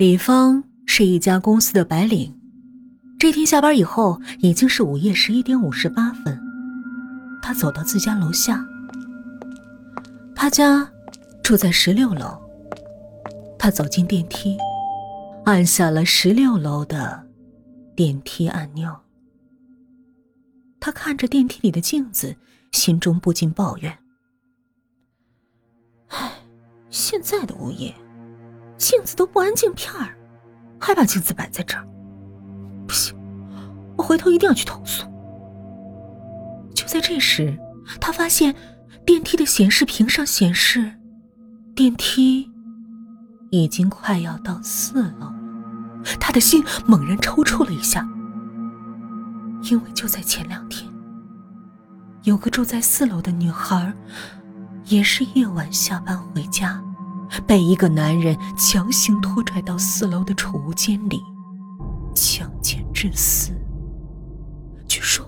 李芳是一家公司的白领，这天下班以后已经是午夜十一点五十八分。他走到自家楼下，他家住在十六楼。他走进电梯，按下了十六楼的电梯按钮。他看着电梯里的镜子，心中不禁抱怨：“唉，现在的物业。”镜子都不安镜片儿，还把镜子摆在这儿，不行，我回头一定要去投诉。就在这时，他发现电梯的显示屏上显示，电梯已经快要到四楼。他的心猛然抽搐了一下，因为就在前两天，有个住在四楼的女孩，也是夜晚下班回家。被一个男人强行拖拽到四楼的储物间里，强奸致死。据说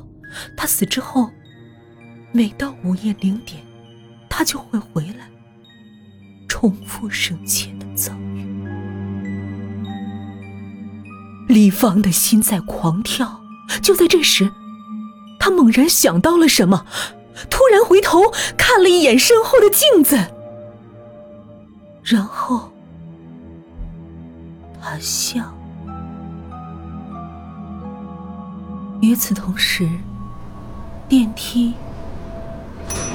他死之后，每到午夜零点，他就会回来，重复生前的遭遇。李芳的心在狂跳。就在这时，他猛然想到了什么，突然回头看了一眼身后的镜子。然后，他笑。与此同时，电梯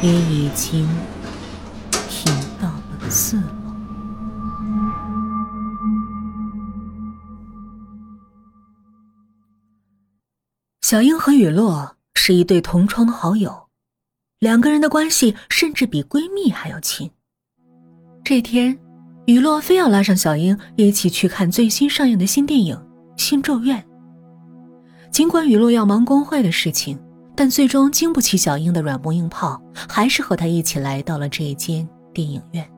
也已经停到了四楼。小英和雨落是一对同窗好友，两个人的关系甚至比闺蜜还要亲。这天，雨落非要拉上小英一起去看最新上映的新电影《新咒怨》。尽管雨落要忙工会的事情，但最终经不起小英的软磨硬泡，还是和他一起来到了这一间电影院。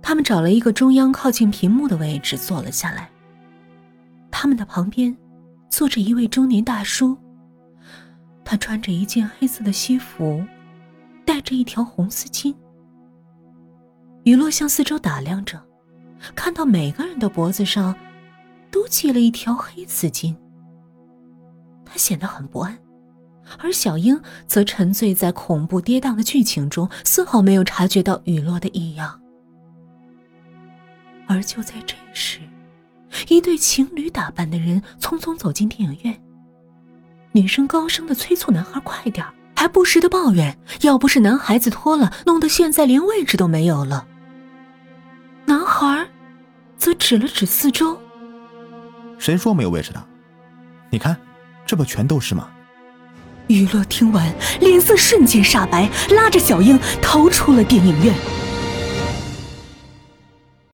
他们找了一个中央靠近屏幕的位置坐了下来。他们的旁边坐着一位中年大叔，他穿着一件黑色的西服，戴着一条红丝巾。雨落向四周打量着，看到每个人的脖子上都系了一条黑丝巾。他显得很不安，而小英则沉醉在恐怖跌宕的剧情中，丝毫没有察觉到雨落的异样。而就在这时，一对情侣打扮的人匆匆走进电影院。女生高声的催促男孩快点还不时的抱怨：“要不是男孩子拖了，弄得现在连位置都没有了。”指了指四周：“谁说没有位置的？你看，这不全都是吗？”雨乐听完，脸色瞬间煞白，拉着小英逃出了电影院。